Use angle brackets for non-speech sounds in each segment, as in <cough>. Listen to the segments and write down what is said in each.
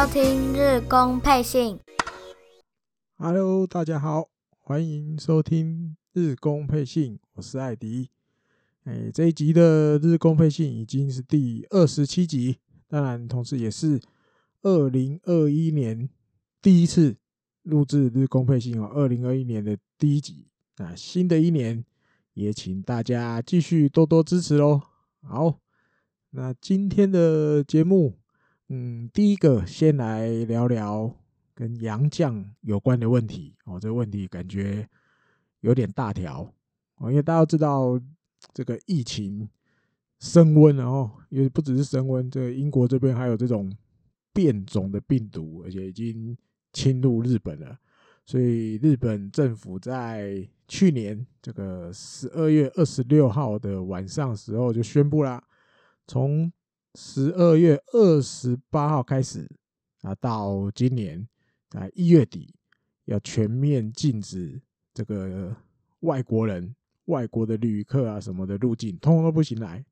收听日工配信。Hello，大家好，欢迎收听日工配信，我是艾迪。哎，这一集的日工配信已经是第二十七集，当然，同时也是二零二一年第一次录制日工配信哦。二零二一年的第一集，那新的一年也请大家继续多多支持哦。好，那今天的节目。嗯，第一个先来聊聊跟杨绛有关的问题哦。这个问题感觉有点大条哦，因为大家知道这个疫情升温哦，因为不只是升温，这个英国这边还有这种变种的病毒，而且已经侵入日本了。所以日本政府在去年这个十二月二十六号的晚上时候就宣布啦，从十二月二十八号开始啊，到今年啊一月底，要全面禁止这个外国人、外国的旅客啊什么的入境，通通都不行来。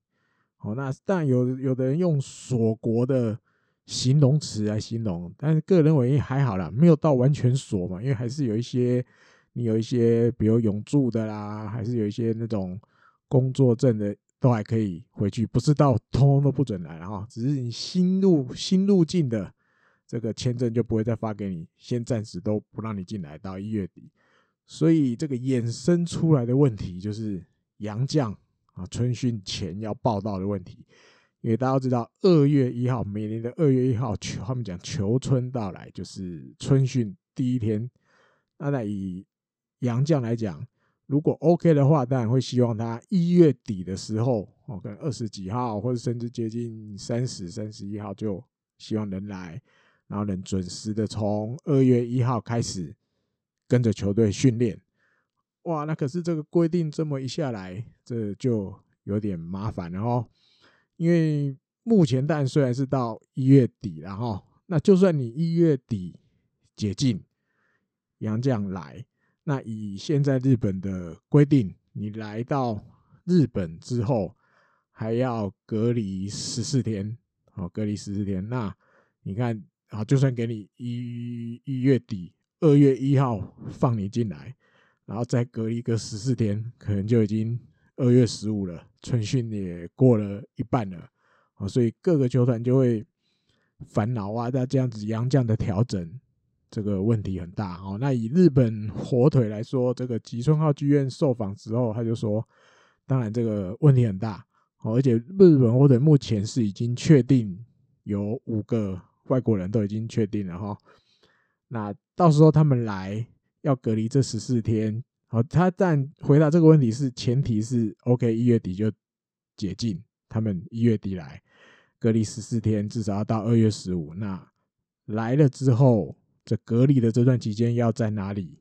好，那但有有的人用锁国的形容词来形容，但是个人认为还好啦，没有到完全锁嘛，因为还是有一些你有一些，比如永住的啦，还是有一些那种工作证的。都还可以回去，不是到通通都不准来哈，只是你新入新入境的这个签证就不会再发给你，先暂时都不让你进来到一月底。所以这个衍生出来的问题就是杨将啊春训前要报到的问题，因为大家都知道二月一号每年的二月一号求，他们讲求春到来就是春训第一天。那在以杨将来讲。如果 OK 的话，当然会希望他一月底的时候，哦，可能二十几号，或者甚至接近三十、三十一号，就希望能来，然后能准时的从二月一号开始跟着球队训练。哇，那可是这个规定这么一下来，这就有点麻烦了哦。因为目前但虽然是到一月底了哈，那就算你一月底解禁，洋将来。那以现在日本的规定，你来到日本之后还要隔离十四天，好，隔离十四天。那你看，啊，就算给你一一月底二月一号放你进来，然后再隔离个十四天，可能就已经二月十五了，春训也过了一半了，啊，所以各个球团就会烦恼啊，在这样子洋将的调整。这个问题很大哦。那以日本火腿来说，这个吉村浩剧院受访之后，他就说，当然这个问题很大哦，而且日本火腿目前是已经确定有五个外国人都已经确定了哈。那到时候他们来要隔离这十四天，好，他但回答这个问题是前提是 OK，一月底就解禁，他们一月底来隔离十四天，至少要到二月十五。那来了之后。这隔离的这段期间要在哪里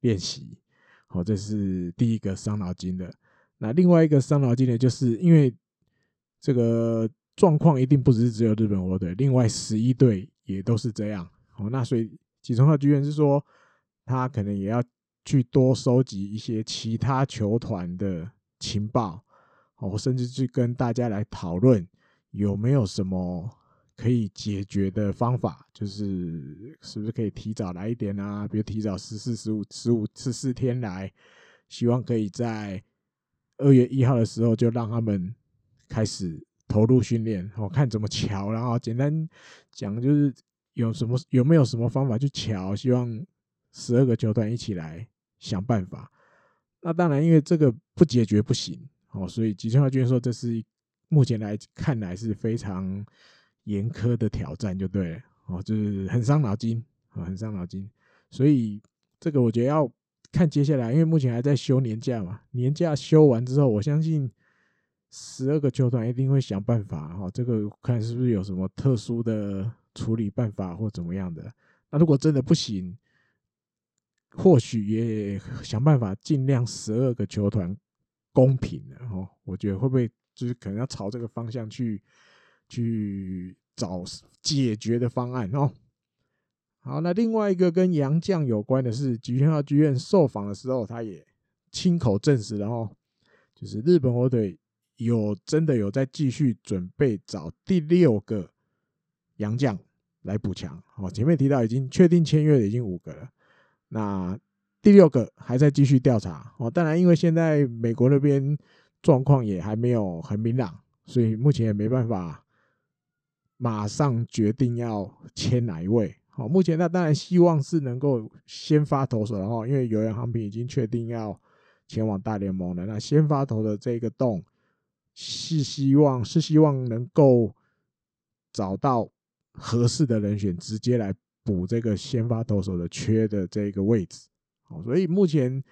练习？好，这是第一个伤脑筋的。那另外一个伤脑筋的，就是因为这个状况一定不只是只有日本火腿，另外十一队也都是这样。好，那所以吉村浩剧院是说，他可能也要去多收集一些其他球团的情报，哦，甚至去跟大家来讨论有没有什么。可以解决的方法就是，是不是可以提早来一点啊？比如提早十四、十五、十五、十四天来，希望可以在二月一号的时候就让他们开始投入训练。我看怎么瞧，然后简单讲就是有什么有没有什么方法去瞧？希望十二个球团一起来想办法。那当然，因为这个不解决不行哦，所以吉村浩剧院说这是目前来看来是非常。严苛的挑战就对了哦，就是很伤脑筋啊，很伤脑筋。所以这个我觉得要看接下来，因为目前还在休年假嘛。年假休完之后，我相信十二个球团一定会想办法哈。这个看是不是有什么特殊的处理办法或怎么样的。那如果真的不行，或许也想办法尽量十二个球团公平的哈。我觉得会不会就是可能要朝这个方向去去。找解决的方案哦。好，那另外一个跟洋将有关的是，吉村浩剧院受访的时候，他也亲口证实了哦，就是日本火腿有真的有在继续准备找第六个洋将来补强。哦，前面提到已经确定签约的已经五个了，那第六个还在继续调查。哦，当然因为现在美国那边状况也还没有很明朗，所以目前也没办法马上决定要签哪一位。好，目前那当然希望是能够先发投手然后，因为有人航平已经确定要前往大联盟了。那先发投的这个洞是希望是希望能够找到合适的人选，直接来补这个先发投手的缺的这个位置。好，所以目前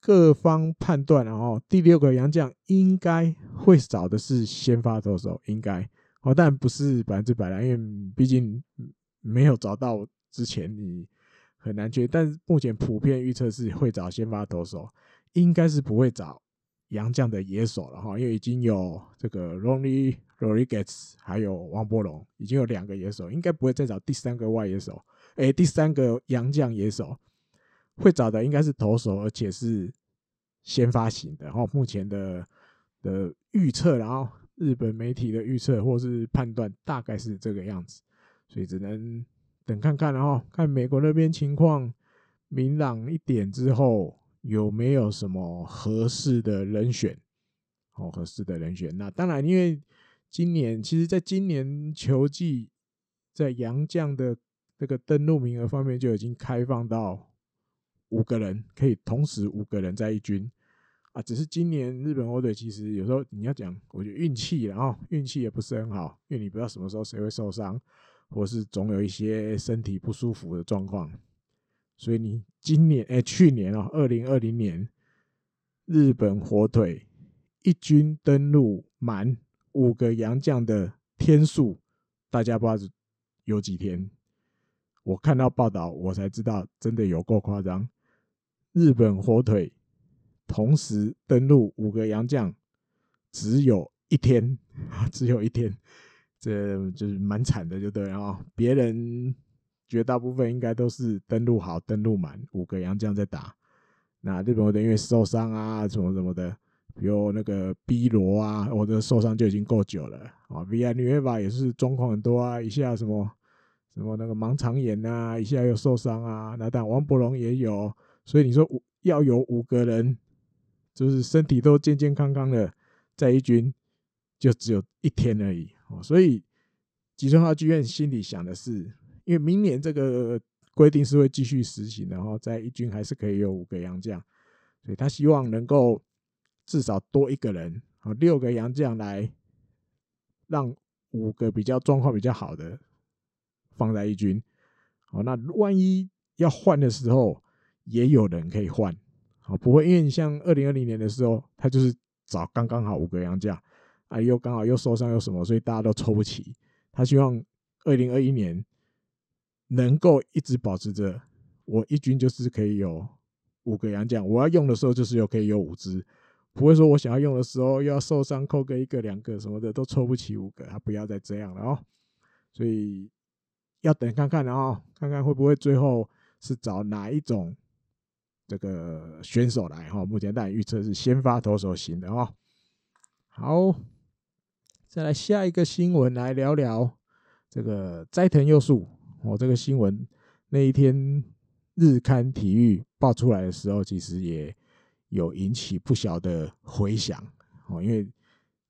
各方判断，然后第六个洋将应该会找的是先发投手，应该哦，但不是百分之百啦，因为毕竟。没有找到之前，你很难确。但是目前普遍预测是会找先发投手，应该是不会找洋将的野手了哈，因为已经有这个 Ronnie Rodriguez 还有王柏龙，已经有两个野手，应该不会再找第三个外野手。诶，第三个洋将野手会找的应该是投手，而且是先发型的。然后目前的的预测，然后日本媒体的预测或是判断，大概是这个样子。所以只能等看看，然后看美国那边情况明朗一点之后，有没有什么合适的人选？哦，合适的人选。那当然，因为今年其实，在今年球季，在洋将的这个登录名额方面就已经开放到五个人，可以同时五个人在一军啊。只是今年日本火腿其实有时候你要讲，我觉得运气，然后运气也不是很好，因为你不知道什么时候谁会受伤。或是总有一些身体不舒服的状况，所以你今年哎、去年哦，二零二零年日本火腿一军登陆满五个洋将的天数，大家不知道有几天？我看到报道，我才知道真的有够夸张。日本火腿同时登录五个洋将，只有一天，<laughs> 只有一天。这就是蛮惨的，就对啊。别人绝大部分应该都是登录好、登录满五个洋将在打。那日本队因为受伤啊，什么什么的，比如那个 B 罗啊，我的受伤就已经够久了啊。Villanueva 也是状况很多啊，一下什么什么那个盲肠炎啊，一下又受伤啊。那但王伯龙也有，所以你说五要有五个人，就是身体都健健康康的在一军，就只有一天而已哦。所以吉川浩剧院心里想的是，因为明年这个规定是会继续实行，然后在一军还是可以有五个洋将，所以他希望能够至少多一个人，啊，六个洋将来让五个比较状况比较好的放在一军，好，那万一要换的时候，也有人可以换，好，不会因为你像二零二零年的时候，他就是找刚刚好五个羊将。啊，又刚好又受伤又什么，所以大家都抽不起。他希望二零二一年能够一直保持着，我一军就是可以有五个羊将，我要用的时候就是有可以有五只，不会说我想要用的时候又要受伤扣个一个两个什么的都抽不起五个，他不要再这样了哦。所以要等看看，然后看看会不会最后是找哪一种这个选手来哈。目前大家预测是先发投手型的哦。好。再来下一个新闻来聊聊这个斋藤佑树。我这个新闻那一天日刊体育爆出来的时候，其实也有引起不小的回响哦。因为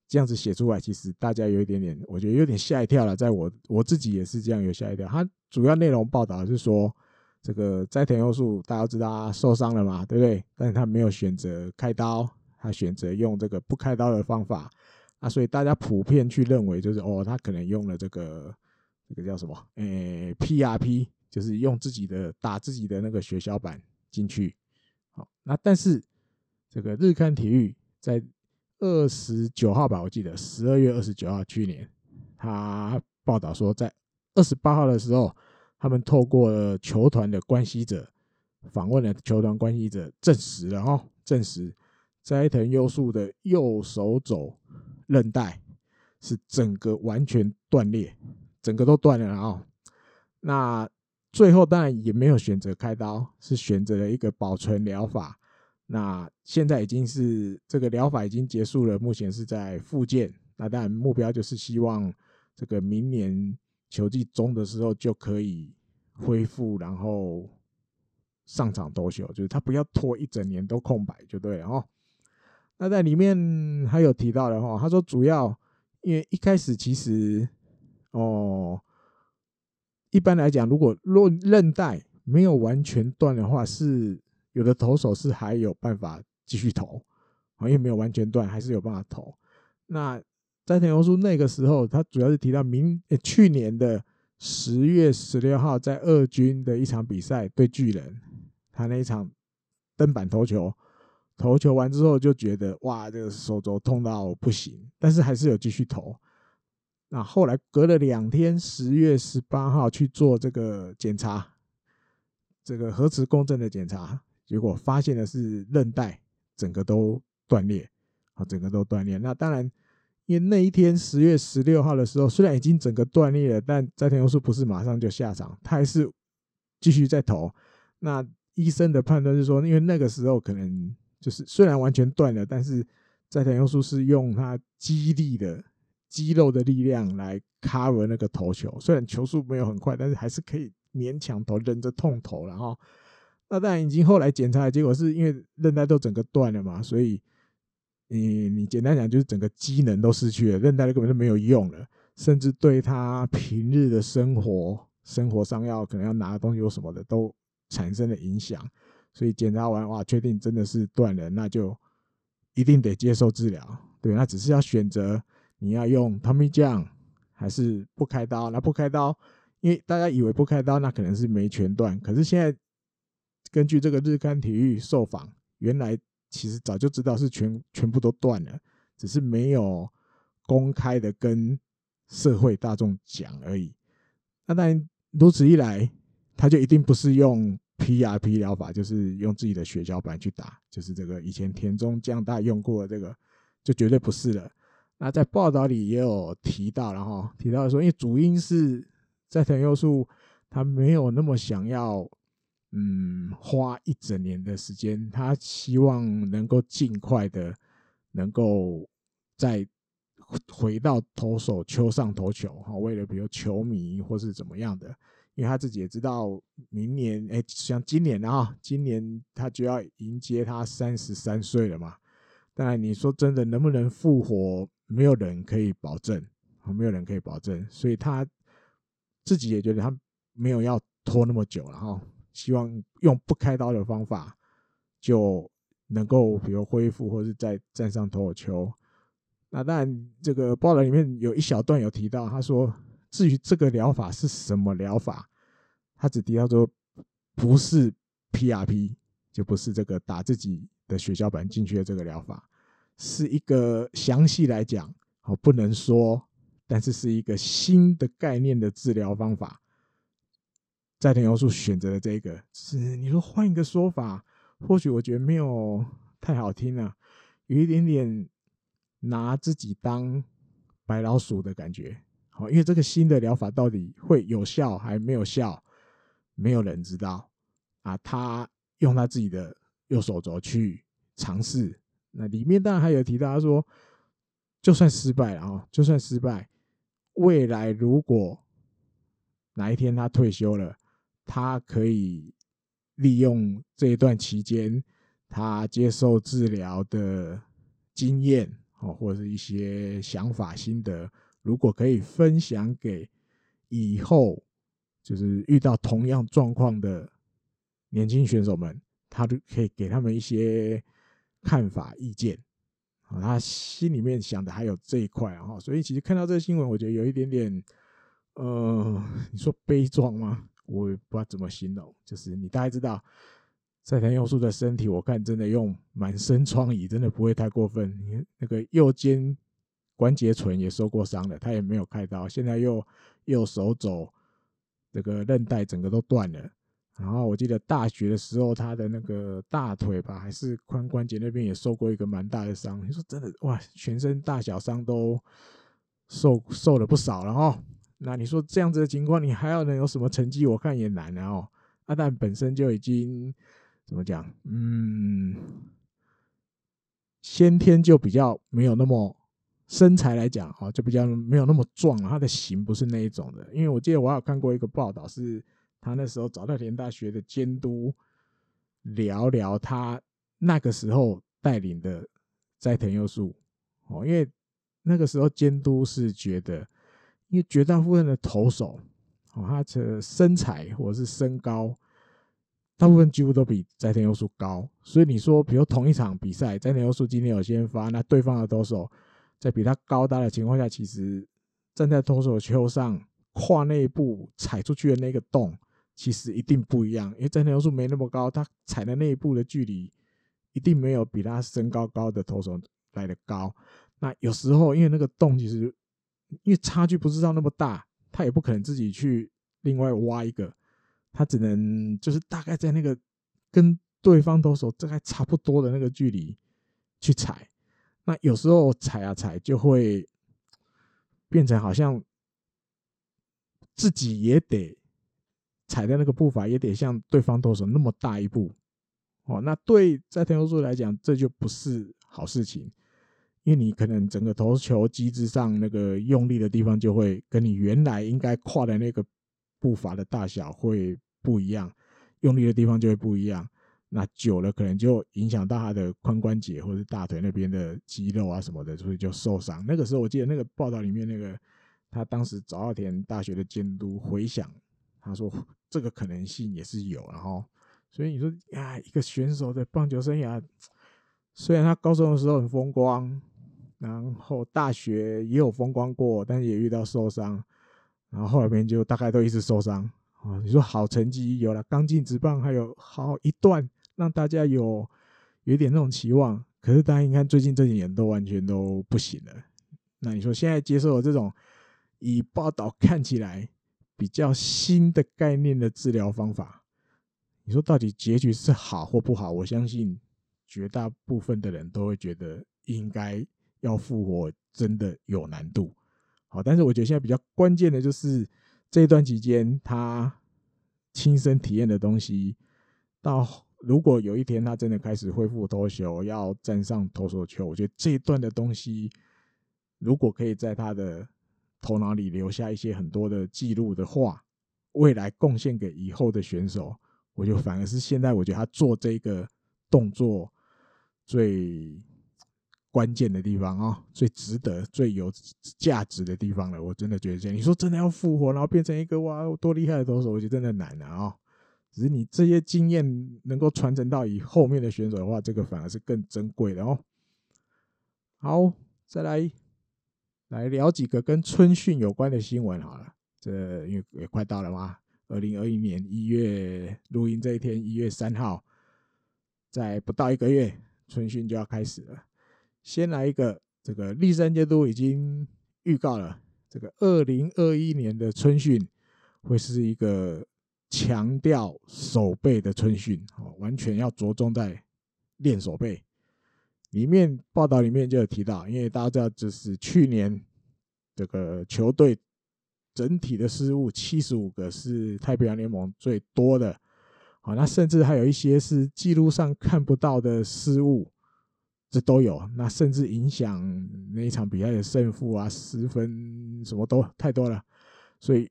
这样子写出来，其实大家有一点点，我觉得有点吓一跳了。在我我自己也是这样有吓一跳。他主要内容报道是说，这个斋田佑树大家都知道他受伤了嘛，对不对？但是他没有选择开刀，他选择用这个不开刀的方法。啊，所以大家普遍去认为，就是哦，他可能用了这个这个叫什么？诶、，PRP，就是用自己的打自己的那个血小板进去。好，那但是这个日刊体育在二十九号吧，我记得十二月二十九号，去年他报道说，在二十八号的时候，他们透过了球团的关系者访问了球团关系者，证实了哦，证实斋藤优树的右手肘。韧带是整个完全断裂，整个都断了啊！那最后当然也没有选择开刀，是选择了一个保存疗法。那现在已经是这个疗法已经结束了，目前是在复健。那当然目标就是希望这个明年球季中的时候就可以恢复，然后上场投球，就是他不要拖一整年都空白就对了哦。那在里面还有提到的话，他说主要因为一开始其实哦，一般来讲，如果若韧带没有完全断的话，是有的投手是还有办法继续投，因为没有完全断，还是有办法投。那斋藤优树那个时候，他主要是提到明去年的十月十六号在二军的一场比赛对巨人，他那一场登板投球，投球完之后就觉得哇，这个手肘痛到不行，但是还是有继续投。那后来隔了两天，十月十八号去做这个检查，这个核磁共振的检查，结果发现的是韧带整个都断裂，啊，整个都断裂。那当然。因为那一天十月十六号的时候，虽然已经整个断裂了，但斋藤优树不是马上就下场，他还是继续在投。那医生的判断是说，因为那个时候可能就是虽然完全断了，但是斋藤优树是用他肌力的肌肉的力量来 cover 那个投球，虽然球速没有很快，但是还是可以勉强投，忍着痛投。然后，那当然已经后来检查的结果是因为韧带都整个断了嘛，所以。你你简单讲就是整个机能都失去了，韧带根本就没有用了，甚至对他平日的生活生活上要可能要拿的东西有什么的都产生了影响，所以检查完哇，确定真的是断了，那就一定得接受治疗。对，那只是要选择你要用 Tommy 剂还是不开刀。那不开刀，因为大家以为不开刀那可能是没全断，可是现在根据这个日刊体育受访，原来。其实早就知道是全全部都断了，只是没有公开的跟社会大众讲而已。那当然，如此一来，他就一定不是用 PRP 疗法，就是用自己的血小板去打，就是这个以前田中将大用过的这个，就绝对不是了。那在报道里也有提到，然后提到说，因为主因是在藤佑树他没有那么想要。嗯，花一整年的时间，他希望能够尽快的能够再回到投手丘上投球哈。为了比如球迷或是怎么样的，因为他自己也知道，明年哎，像今年啊，今年他就要迎接他三十三岁了嘛。当然，你说真的能不能复活，没有人可以保证，没有人可以保证。所以他自己也觉得他没有要拖那么久了哈。希望用不开刀的方法就能够，比如恢复，或者再站上投球。那当然，这个报道里面有一小段有提到，他说，至于这个疗法是什么疗法，他只提到说不是 PRP，就不是这个打自己的血小板进去的这个疗法，是一个详细来讲，好不能说，但是是一个新的概念的治疗方法。斋藤优树选择了这个，是你说换一个说法，或许我觉得没有太好听啊，有一点点拿自己当白老鼠的感觉。好，因为这个新的疗法到底会有效还没有效，没有人知道啊。他用他自己的右手肘去尝试，那里面当然还有提到，他说就算失败了啊，就算失败，未来如果哪一天他退休了。他可以利用这一段期间，他接受治疗的经验哦，或者是一些想法心得，如果可以分享给以后就是遇到同样状况的年轻选手们，他都可以给他们一些看法意见。他心里面想的还有这一块啊，所以其实看到这个新闻，我觉得有一点点，呃，你说悲壮吗？我也不知道怎么形容，就是你大概知道，赛田优树的身体，我看真的用满身疮痍，真的不会太过分。你看那个右肩关节唇也受过伤了，他也没有开刀，现在又右手肘这个韧带整个都断了。然后我记得大学的时候，他的那个大腿吧，还是髋关节那边也受过一个蛮大的伤。你说真的哇，全身大小伤都受受了不少了哈。那你说这样子的情况，你还要能有什么成绩？我看也难啊！哦，阿蛋本身就已经怎么讲？嗯，先天就比较没有那么身材来讲，哈，就比较没有那么壮，他的型不是那一种的。因为我记得我有看过一个报道，是他那时候早稻田大学的监督聊聊他那个时候带领的斋藤优树，哦，因为那个时候监督是觉得，因为绝大部分的投手，哦，他的身材或者是身高。大部分几乎都比斋藤优树高，所以你说，比如同一场比赛，斋藤优树今天有先发，那对方的投手在比他高大的情况下，其实站在投手丘上跨那一步踩出去的那个洞，其实一定不一样，因为斋藤优树没那么高，他踩的那一步的距离一定没有比他身高高的投手来的高。那有时候因为那个洞其实因为差距不知道那么大，他也不可能自己去另外挖一个。他只能就是大概在那个跟对方投手大概差不多的那个距离去踩，那有时候踩啊踩就会变成好像自己也得踩的那个步伐也得像对方投手那么大一步哦，那对在天球来讲这就不是好事情，因为你可能整个投球机制上那个用力的地方就会跟你原来应该跨的那个。步伐的大小会不一样，用力的地方就会不一样。那久了可能就影响到他的髋关节或者大腿那边的肌肉啊什么的，所以就受伤。那个时候我记得那个报道里面，那个他当时早稻田大学的监督回想，他说这个可能性也是有。然后，所以你说呀，一个选手的棒球生涯，虽然他高中的时候很风光，然后大学也有风光过，但也遇到受伤。然后后来边就大概都一直受伤啊。你说好成绩有了，刚进职棒还有好一段，让大家有有点那种期望。可是大家你看最近这几年都完全都不行了。那你说现在接受了这种以报道 <laughs> 看起来比较新的概念的治疗方法，你说到底结局是好或不好？我相信绝大部分的人都会觉得应该要复活，真的有难度。好，但是我觉得现在比较关键的就是这一段期间他亲身体验的东西，到如果有一天他真的开始恢复投球，要站上投手丘，我觉得这一段的东西，如果可以在他的头脑里留下一些很多的记录的话，未来贡献给以后的选手，我就反而是现在我觉得他做这个动作最。关键的地方啊、哦，最值得、最有价值的地方了。我真的觉得这样。你说真的要复活，然后变成一个哇多厉害的投手，我觉得真的难了啊、哦！只是你这些经验能够传承到以后面的选手的话，这个反而是更珍贵的哦。好，再来来聊几个跟春训有关的新闻好了。这因为也快到了嘛，二零二一年一月录音这一天，一月三号，在不到一个月，春训就要开始了。先来一个，这个立山监督已经预告了，这个二零二一年的春训会是一个强调守备的春训，哦，完全要着重在练守备。里面报道里面就有提到，因为大家知道，就是去年这个球队整体的失误七十五个，是太平洋联盟最多的，好，那甚至还有一些是记录上看不到的失误。这都有，那甚至影响那一场比赛的胜负啊，失分什么都太多了。所以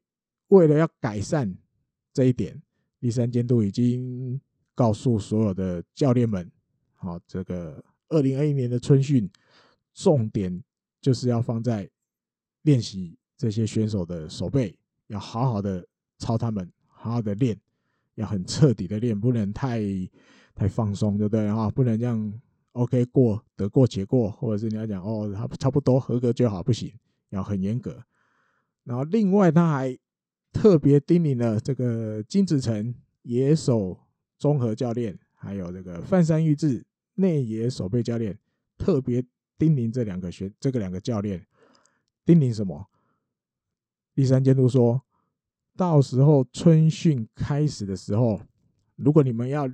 为了要改善这一点，第三监督已经告诉所有的教练们，好，这个二零二一年的春训重点就是要放在练习这些选手的手背，要好好的操他们，好好的练，要很彻底的练，不能太太放松，对不对啊？不能这样。OK，过得过且过，或者是你要讲哦，他差不多合格就好，不行，要很严格。然后另外他还特别叮咛了这个金子成野手综合教练，还有这个范山裕志内野守备教练，特别叮咛这两个学这个两个教练，叮咛什么？第三监督说，到时候春训开始的时候，如果你们要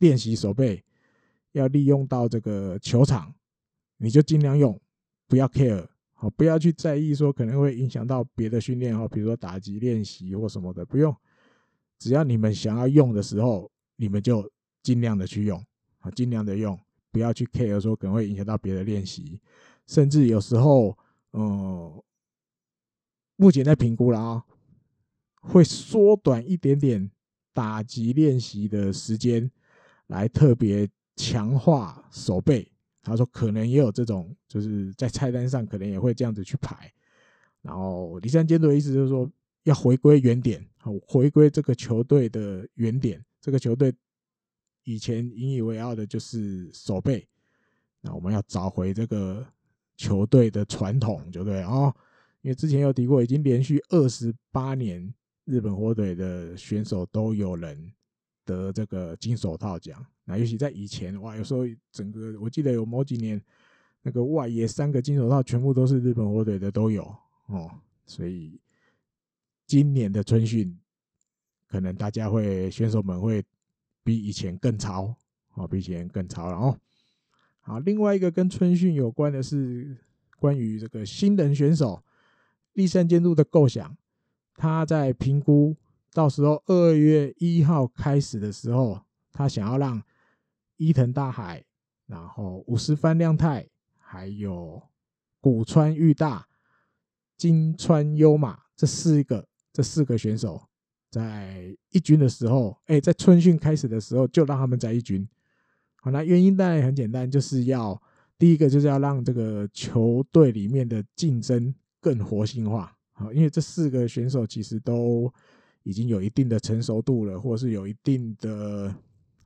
练习守备。要利用到这个球场，你就尽量用，不要 care，好，不要去在意说可能会影响到别的训练哈，比如说打击练习或什么的，不用，只要你们想要用的时候，你们就尽量的去用，啊，尽量的用，不要去 care 说可能会影响到别的练习。甚至有时候，呃，目前在评估了啊，会缩短一点点打击练习的时间，来特别强化守备。他说可能也有这种，就是在菜单上可能也会这样子去排。然后李三监督的意思就是说，要回归原点，回归这个球队的原点。这个球队以前引以为傲的就是守备，那我们要找回这个球队的传统，就对哦。因为之前有提过，已经连续二十八年日本火腿的选手都有人得这个金手套奖。那尤其在以前哇，有时候整个我记得有某几年那个外野三个金手套全部都是日本火腿的都有哦，所以今年的春训可能大家会选手们会比以前更潮哦，比以前更潮了哦。好，另外一个跟春训有关的是关于这个新人选手立山监督的构想，他在评估到时候二月一号开始的时候，他想要让。伊藤大海，然后五十番亮太，还有古川裕大、金川优马这四个这四个选手，在一军的时候，哎，在春训开始的时候就让他们在一军。好，那原因当然很简单，就是要第一个就是要让这个球队里面的竞争更活性化。好，因为这四个选手其实都已经有一定的成熟度了，或是有一定的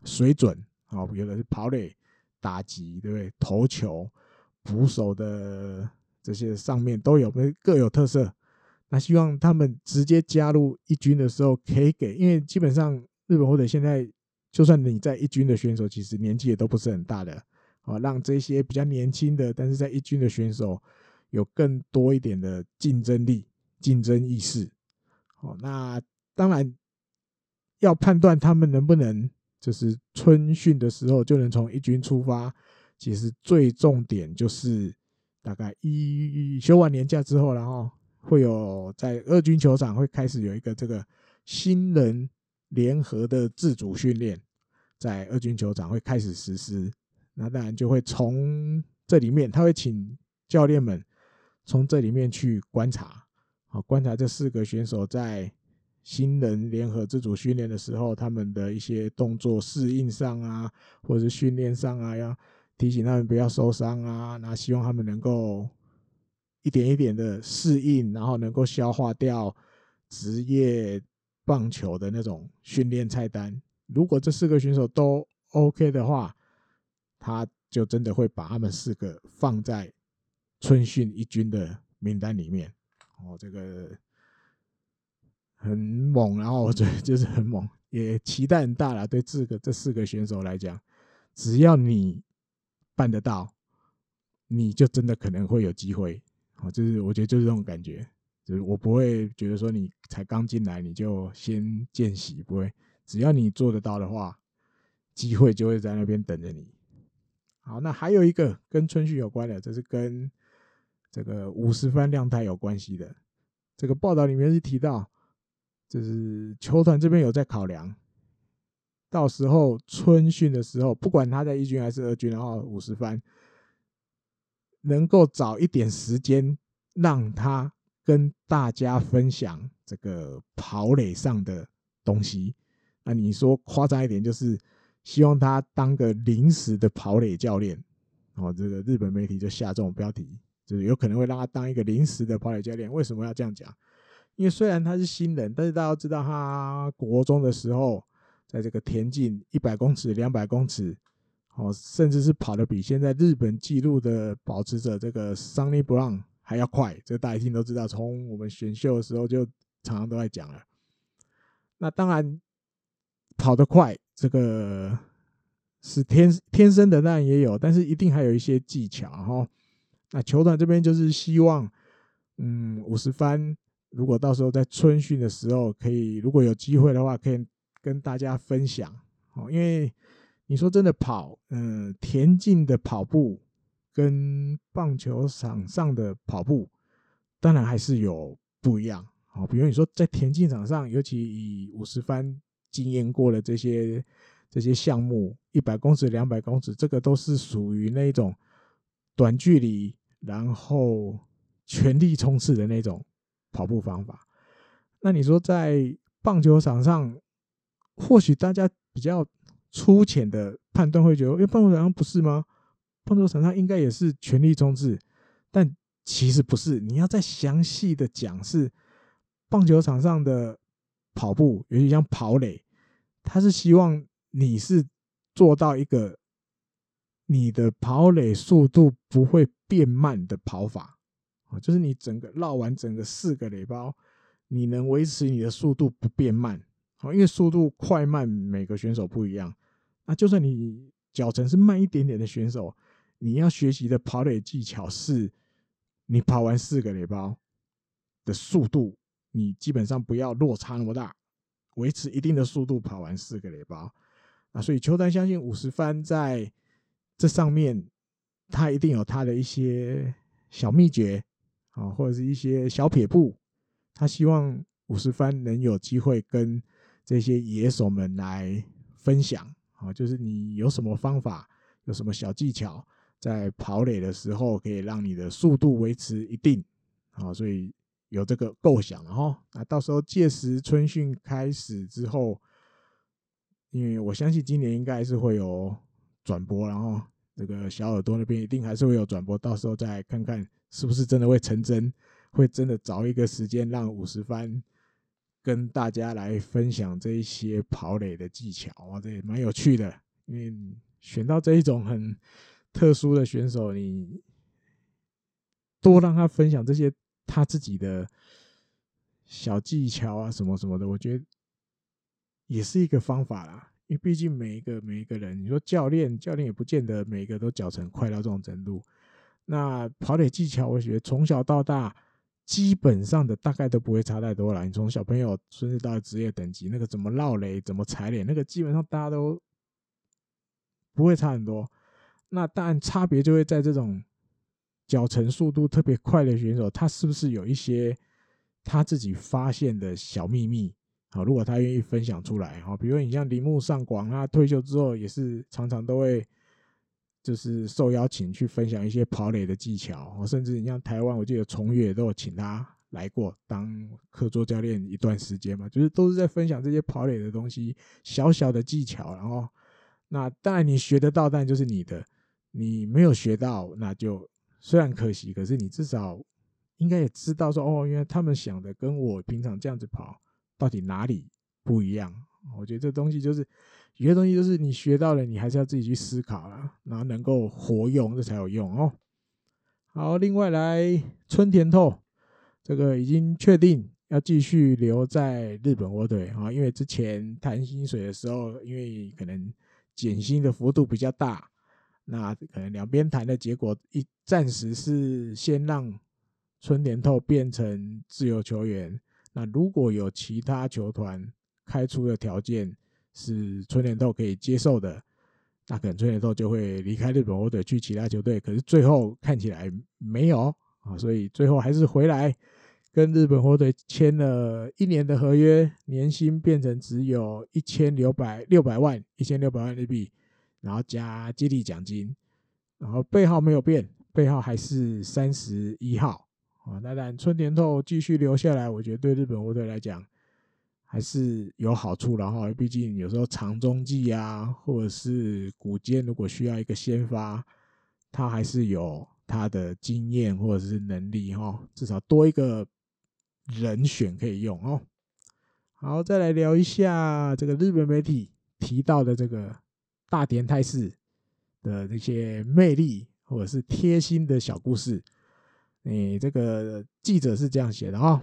水准。好，有的是跑垒、打击，对不对？投球、捕手的这些上面都有，各有特色。那希望他们直接加入一军的时候，可以给，因为基本上日本或者现在，就算你在一军的选手，其实年纪也都不是很大的。好，让这些比较年轻的，但是在一军的选手，有更多一点的竞争力、竞争意识。好，那当然要判断他们能不能。就是春训的时候就能从一军出发，其实最重点就是大概一休完年假之后，然后会有在二军球场会开始有一个这个新人联合的自主训练，在二军球场会开始实施。那当然就会从这里面，他会请教练们从这里面去观察，好观察这四个选手在。新人联合自主训练的时候，他们的一些动作适应上啊，或者是训练上啊，要提醒他们不要受伤啊。那希望他们能够一点一点的适应，然后能够消化掉职业棒球的那种训练菜单。如果这四个选手都 OK 的话，他就真的会把他们四个放在春训一军的名单里面。哦，这个。很猛，然后我觉得就是很猛，也期待很大了。对这个这四个选手来讲，只要你办得到，你就真的可能会有机会。好，就是我觉得就是这种感觉，就是我不会觉得说你才刚进来你就先见习，不会。只要你做得到的话，机会就会在那边等着你。好，那还有一个跟春旭有关的，这是跟这个五十番亮太有关系的。这个报道里面是提到。就是球团这边有在考量，到时候春训的时候，不管他在一军还是二军，然后五十番能够早一点时间让他跟大家分享这个跑垒上的东西。那你说夸张一点，就是希望他当个临时的跑垒教练。哦，这个日本媒体就下这种标题，就是有可能会让他当一个临时的跑垒教练。为什么要这样讲？因为虽然他是新人，但是大家都知道，他国中的时候，在这个田径一百公尺、两百公尺，哦，甚至是跑得比现在日本纪录的保持者这个 Sunny Brown 还要快，这大家一定都知道，从我们选秀的时候就常常都在讲了。那当然跑得快，这个是天天生的，当然也有，但是一定还有一些技巧哈。那球团这边就是希望，嗯，五十幡。如果到时候在春训的时候，可以如果有机会的话，可以跟大家分享哦。因为你说真的跑，嗯，田径的跑步跟棒球场上的跑步，当然还是有不一样。哦，比如你说在田径场上，尤其以五十番经验过的这些这些项目，一百公尺、两百公尺，这个都是属于那种短距离，然后全力冲刺的那种跑步方法。那你说在棒球场上，或许大家比较粗浅的判断会觉得，因为棒球场上不是吗？棒球场上应该也是全力冲刺，但其实不是。你要再详细的讲，是棒球场上的跑步，尤其像跑垒，他是希望你是做到一个你的跑垒速度不会变慢的跑法啊，就是你整个绕完整个四个垒包，你能维持你的速度不变慢。好，因为速度快慢每个选手不一样，那就算你脚程是慢一点点的选手。你要学习的跑垒技巧是，你跑完四个垒包的速度，你基本上不要落差那么大，维持一定的速度跑完四个垒包。啊，所以邱丹相信五十番在这上面，他一定有他的一些小秘诀啊，或者是一些小撇步，他希望五十番能有机会跟这些野手们来分享啊，就是你有什么方法，有什么小技巧。在跑垒的时候，可以让你的速度维持一定，啊，所以有这个构想了哈。那到时候届时春训开始之后，因为我相信今年应该是会有转播，然后这个小耳朵那边一定还是会有转播，到时候再看看是不是真的会成真，会真的找一个时间让五十番跟大家来分享这一些跑垒的技巧啊，这也蛮有趣的，因为选到这一种很。特殊的选手，你多让他分享这些他自己的小技巧啊，什么什么的，我觉得也是一个方法啦。因为毕竟每一个每一个人，你说教练，教练也不见得每一个都脚程快到这种程度。那跑垒技巧，我觉得从小到大基本上的大概都不会差太多了。你从小朋友甚至到职业等级，那个怎么绕垒，怎么踩垒，那个基本上大家都不会差很多。那当然，差别就会在这种脚程速度特别快的选手，他是不是有一些他自己发现的小秘密？好，如果他愿意分享出来，好，比如你像铃木上广，他退休之后也是常常都会就是受邀请去分享一些跑垒的技巧，甚至你像台湾，我记得崇越都有请他来过当客座教练一段时间嘛，就是都是在分享这些跑垒的东西，小小的技巧，然后那当然你学得到，但就是你的。你没有学到，那就虽然可惜，可是你至少应该也知道说，哦，原来他们想的跟我平常这样子跑到底哪里不一样。我觉得这东西就是有些东西就是你学到了，你还是要自己去思考了，然后能够活用，这才有用哦。好，另外来春田透，这个已经确定要继续留在日本火腿啊，因为之前谈薪水的时候，因为可能减薪的幅度比较大。那可能两边谈的结果，一暂时是先让春田透变成自由球员。那如果有其他球团开出的条件是春田豆可以接受的，那可能春田豆就会离开日本火腿去其他球队。可是最后看起来没有啊，所以最后还是回来跟日本火腿签了一年的合约，年薪变成只有一千六百六百万，一千六百万日币。然后加激励奖金，然后背号没有变，背号还是三十一号啊。那但春田透继续留下来，我觉得对日本火腿来讲还是有好处。然后毕竟有时候长中继啊，或者是古坚，如果需要一个先发，他还是有他的经验或者是能力哈，至少多一个人选可以用哦。好，再来聊一下这个日本媒体提到的这个。大田泰示的那些魅力，或者是贴心的小故事，你，这个记者是这样写的哈，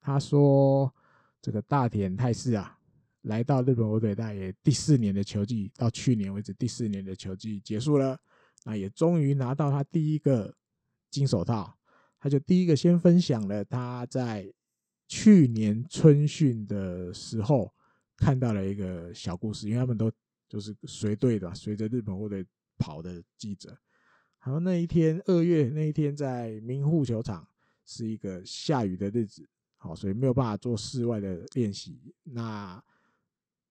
他说这个大田泰示啊，来到日本火腿大约第四年的球季，到去年为止第四年的球季结束了，那也终于拿到他第一个金手套，他就第一个先分享了他在去年春训的时候看到了一个小故事，因为他们都。就是随队的，随着日本火腿跑的记者。好，那一天二月那一天在明护球场是一个下雨的日子，好，所以没有办法做室外的练习。那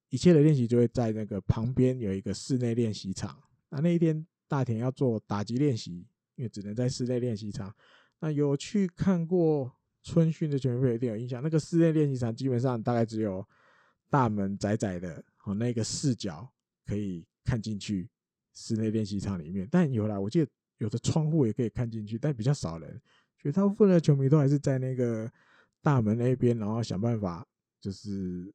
一切的练习就会在那个旁边有一个室内练习场。那那一天大田要做打击练习，因为只能在室内练习场。那有去看过春训的球迷会有一定有印象，那个室内练习场基本上大概只有大门窄窄的，哦，那个视角可以看进去室内练习场里面。但有啦，我记得有的窗户也可以看进去，但比较少人。绝大部分的球迷都还是在那个大门那边，然后想办法就是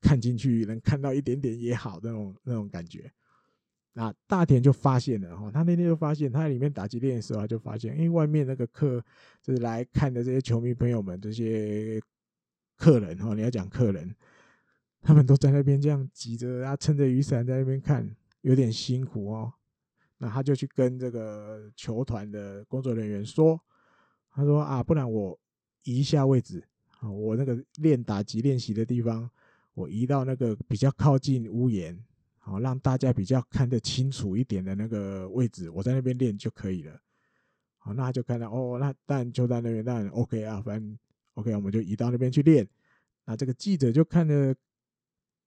看进去，能看到一点点也好那种那种感觉。那大田就发现了哈，他那天就发现，他在里面打击练的时候，他就发现，因为外面那个客就是来看的这些球迷朋友们，这些客人哈，你要讲客人，他们都在那边这样挤着啊，撑着雨伞在那边看，有点辛苦哦。那他就去跟这个球团的工作人员说，他说啊，不然我移一下位置啊，我那个练打击练习的地方，我移到那个比较靠近屋檐。好，让大家比较看得清楚一点的那个位置，我在那边练就可以了。好，那他就看到哦，那当然就在那边，当然 OK 啊，反正 OK，我们就移到那边去练。那这个记者就看着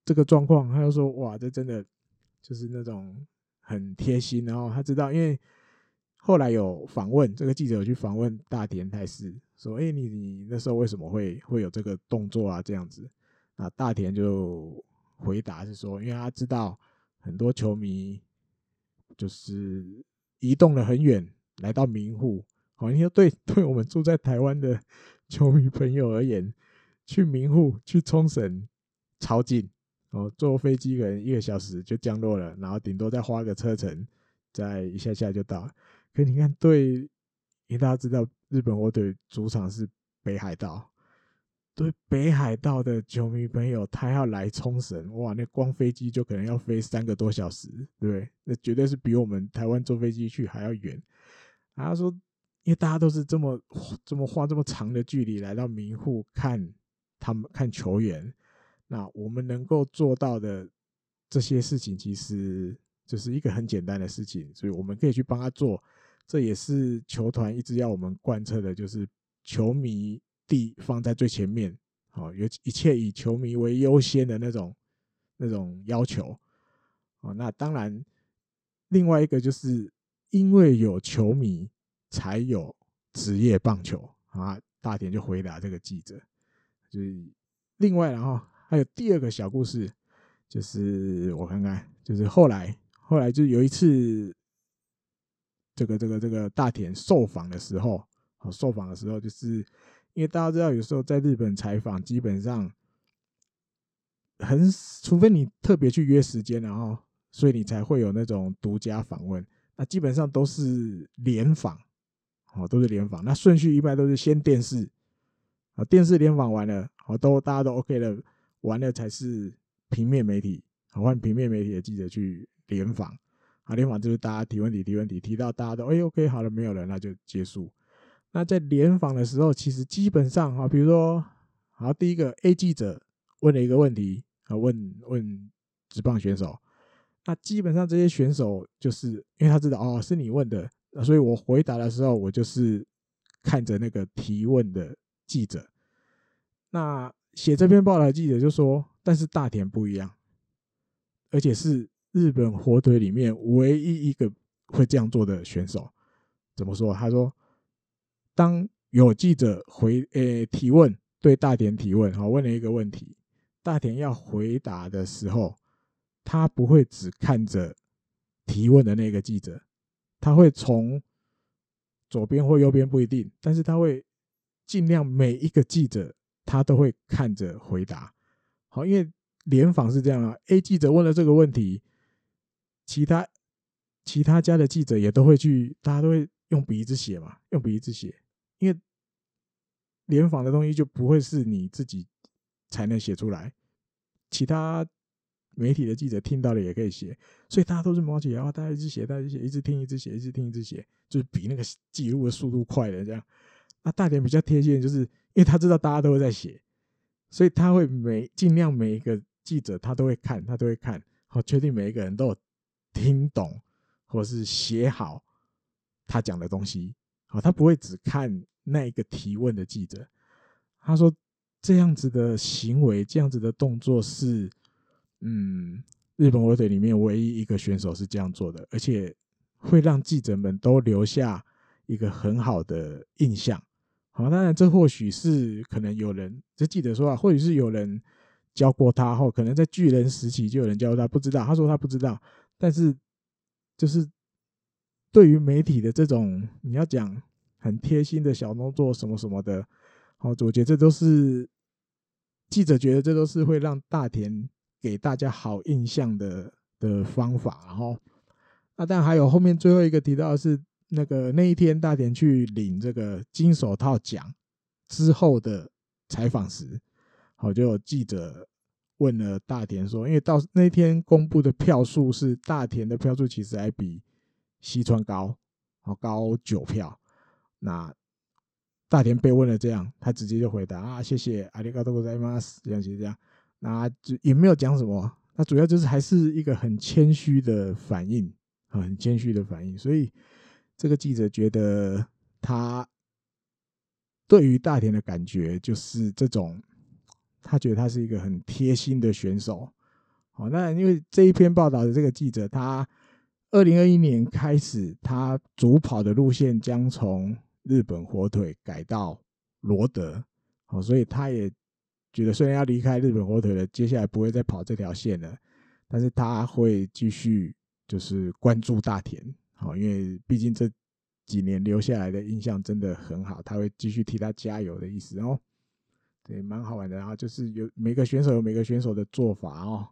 这个状况，他就说：“哇，这真的就是那种很贴心。”然后他知道，因为后来有访问这个记者有去访问大田泰示，说：“哎，你你那时候为什么会会有这个动作啊？这样子？”那大田就回答是说：“因为他知道。”很多球迷就是移动了很远，来到名户。好，像对对我们住在台湾的球迷朋友而言，去名户、去冲绳超近哦，坐飞机可能一个小时就降落了，然后顶多再花个车程，再一下下就到了。可你看，对，因为大家知道日本火腿主场是北海道。对北海道的球迷朋友，他要来冲绳，哇，那光飞机就可能要飞三个多小时，对不对？那绝对是比我们台湾坐飞机去还要远。他说，因为大家都是这么这么花这么长的距离来到名护看他们看球员，那我们能够做到的这些事情，其实就是一个很简单的事情，所以我们可以去帮他做。这也是球团一直要我们贯彻的，就是球迷。地放在最前面，好，有一切以球迷为优先的那种那种要求，哦，那当然，另外一个就是因为有球迷才有职业棒球啊。大田就回答这个记者，就是另外，然后还有第二个小故事，就是我看看，就是后来后来就有一次，这个这个这个大田受访的时候，好，受访的时候就是。因为大家知道，有时候在日本采访，基本上很，除非你特别去约时间，然后所以你才会有那种独家访问。那基本上都是联访，哦，都是联访。那顺序一般都是先电视，啊，电视联访完了，好，都大家都 OK 了，完了才是平面媒体，好，换平面媒体的记者去联访。啊，联访就是大家提问题，提问题，提到大家都哎 OK 好了，没有了，那就结束。那在联访的时候，其实基本上哈，比如说，好，第一个 A 记者问了一个问题啊，问问职棒选手，那基本上这些选手就是因为他知道哦是你问的，所以我回答的时候，我就是看着那个提问的记者。那写这篇报道的记者就说，但是大田不一样，而且是日本火腿里面唯一一个会这样做的选手。怎么说？他说。当有记者回诶、提问，对大田提问，好，问了一个问题，大田要回答的时候，他不会只看着提问的那个记者，他会从左边或右边不一定，但是他会尽量每一个记者他都会看着回答。好，因为联访是这样啊，A 记者问了这个问题，其他其他家的记者也都会去，大家都会用笔子写嘛，用笔子写。因为联访的东西就不会是你自己才能写出来，其他媒体的记者听到了也可以写，所以大家都是摸起来，大家一直写，大家一直写，一直听，一直写，一直听，一直写，就是比那个记录的速度快的这样。那大点比较贴心，就是因为他知道大家都会在写，所以他会每尽量每一个记者他都会看，他都会看，好确定每一个人都有听懂或是写好他讲的东西。好，他不会只看那一个提问的记者。他说这样子的行为，这样子的动作是，嗯，日本火腿里面唯一一个选手是这样做的，而且会让记者们都留下一个很好的印象。好，当然这或许是可能有人，这记者说啊，或许是有人教过他，后可能在巨人时期就有人教他，不知道。他说他不知道，但是就是对于媒体的这种你要讲很贴心的小动作什么什么的，好，我觉得这都是记者觉得这都是会让大田给大家好印象的的方法，然后。啊，但还有后面最后一个提到的是那个那一天大田去领这个金手套奖之后的采访时，好，就有记者问了大田说，因为到那天公布的票数是大田的票数其实还比西川高，好高九票。那大田被问了这样，他直接就回答啊，谢谢阿里嘎多ございます，这样其实这样，那就也没有讲什么，那主要就是还是一个很谦虚的反应。很谦虚的反应，所以 这个记者觉得他对于大田的感觉就是这种，他觉得他是一个很贴心的选手。好，那因为这一篇报道的这个记者，他二零二一年开始，他主跑的路线将从日本火腿改到罗德，好，所以他也觉得虽然要离开日本火腿了，接下来不会再跑这条线了，但是他会继续。就是关注大田，好，因为毕竟这几年留下来的印象真的很好，他会继续替他加油的意思哦。对，蛮好玩的。然后就是有每个选手有每个选手的做法哦。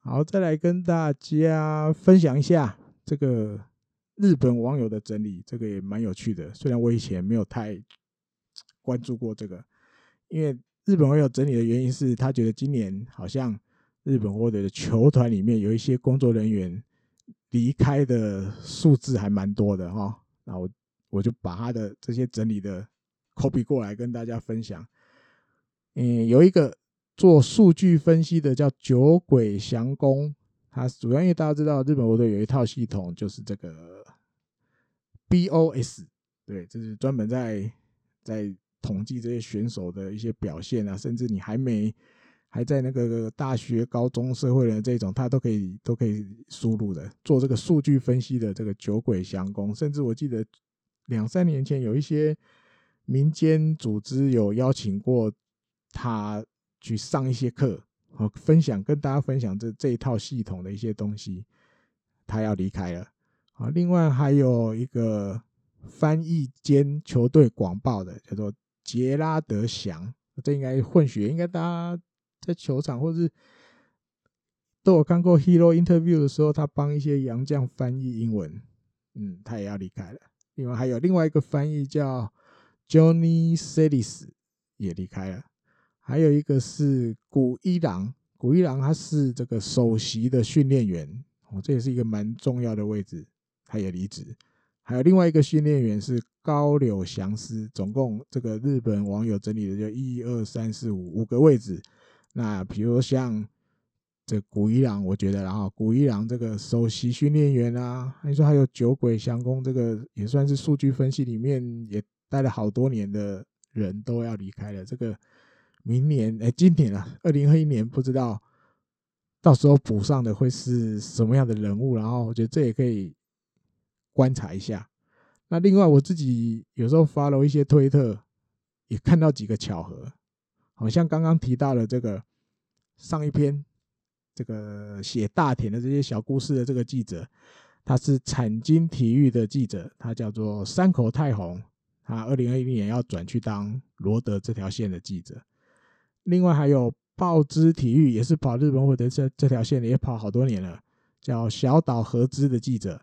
好，再来跟大家分享一下这个日本网友的整理，这个也蛮有趣的。虽然我以前没有太关注过这个，因为日本网友整理的原因是他觉得今年好像日本火腿的球团里面有一些工作人员。离开的数字还蛮多的哈，那我我就把他的这些整理的 copy 过来跟大家分享。嗯，有一个做数据分析的叫酒鬼祥公，他主要因为大家知道日本火腿有一套系统，就是这个 BOS，对，这是专门在在统计这些选手的一些表现啊，甚至你还没。还在那个大学、高中、社会人这种，他都可以都可以输入的，做这个数据分析的这个酒鬼祥公，甚至我记得两三年前有一些民间组织有邀请过他去上一些课，和分享跟大家分享这这一套系统的一些东西。他要离开了啊，另外还有一个翻译兼球队广报的，叫做杰拉德祥，这应该混血，应该大家。在球场，或是都有看过 Hero Interview 的时候，他帮一些洋将翻译英文，嗯，他也要离开了。另外还有另外一个翻译叫 Johnny Celis 也离开了。还有一个是古一郎，古一郎他是这个首席的训练员，哦，这也是一个蛮重要的位置，他也离职。还有另外一个训练员是高柳祥司，总共这个日本网友整理的就一二三四五五个位置。那比如像这古一郎，我觉得，然后古一郎这个首席训练员啊，你说还有酒鬼祥公，这个也算是数据分析里面也待了好多年的人都要离开了。这个明年哎，今年啊，二零二一年不知道到时候补上的会是什么样的人物，然后我觉得这也可以观察一下。那另外我自己有时候 follow 一些推特，也看到几个巧合。好像刚刚提到了这个上一篇这个写大田的这些小故事的这个记者，他是产经体育的记者，他叫做山口太宏，他二零二一年要转去当罗德这条线的记者。另外还有报之体育，也是跑日本火腿这这条线的，也跑好多年了，叫小岛和之的记者，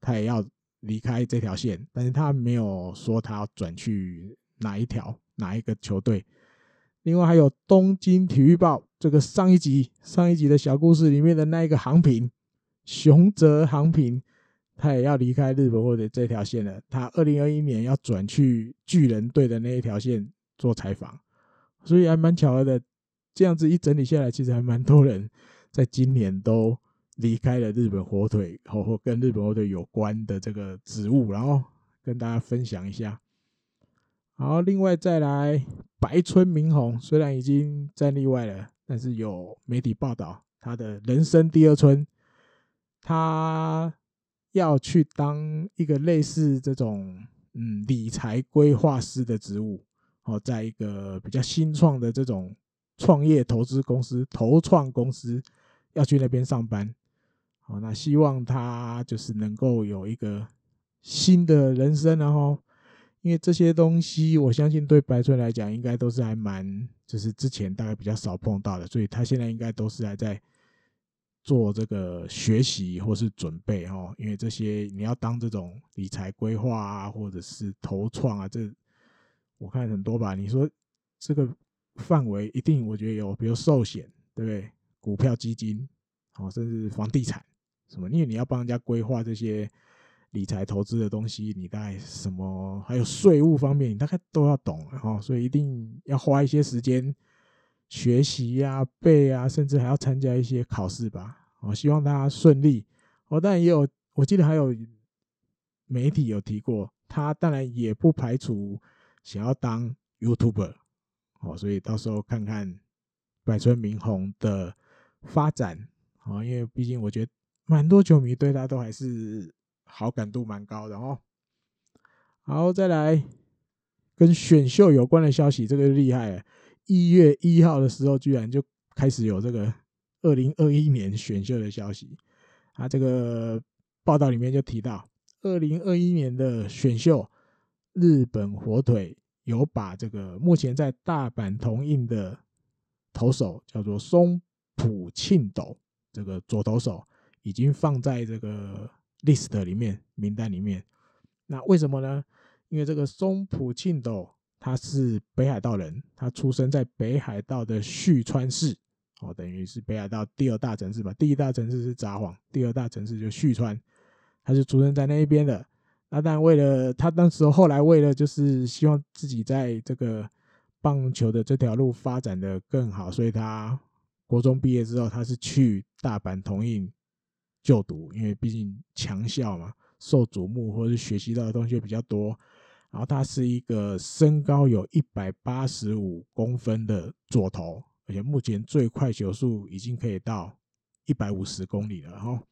他也要离开这条线，但是他没有说他要转去哪一条哪一个球队。另外还有东京体育报这个上一集上一集的小故事里面的那一个航平熊泽航平，他也要离开日本火腿这条线了。他二零二一年要转去巨人队的那一条线做采访，所以还蛮巧合的。这样子一整理下来，其实还蛮多人在今年都离开了日本火腿，或或跟日本火腿有关的这个职务，然后跟大家分享一下。好，另外再来白村明宏，虽然已经战力外了，但是有媒体报道他的人生第二春。他要去当一个类似这种嗯理财规划师的职务，哦，在一个比较新创的这种创业投资公司、投创公司要去那边上班，好，那希望他就是能够有一个新的人生，然后因为这些东西，我相信对白村来讲，应该都是还蛮就是之前大概比较少碰到的，所以他现在应该都是还在。做这个学习或是准备哈，因为这些你要当这种理财规划啊，或者是投创啊，这我看很多吧。你说这个范围一定，我觉得有，比如寿险，对不对？股票基金，好，甚至房地产什么，因为你要帮人家规划这些理财投资的东西，你大概什么，还有税务方面，你大概都要懂哈，所以一定要花一些时间。学习呀、啊、背啊，甚至还要参加一些考试吧。我希望大家顺利。哦当然也有，我记得还有媒体有提过，他当然也不排除想要当 YouTuber。哦，所以到时候看看百村明宏的发展。哦，因为毕竟我觉得蛮多球迷对他都还是好感度蛮高的哦。好，再来跟选秀有关的消息，这个厉害了。一月一号的时候，居然就开始有这个二零二一年选秀的消息。啊，这个报道里面就提到，二零二一年的选秀，日本火腿有把这个目前在大阪同印的投手叫做松浦庆斗，这个左投手已经放在这个 list 里面名单里面。那为什么呢？因为这个松浦庆斗。他是北海道人，他出生在北海道的旭川市，哦，等于是北海道第二大城市吧。第一大城市是札幌，第二大城市就旭川，他是出生在那一边的。那但，为了他当时后来为了就是希望自己在这个棒球的这条路发展得更好，所以他国中毕业之后，他是去大阪桐荫就读，因为毕竟强校嘛，受瞩目或者是学习到的东西比较多。然后他是一个身高有一百八十五公分的左投，而且目前最快球速已经可以到一百五十公里了哈。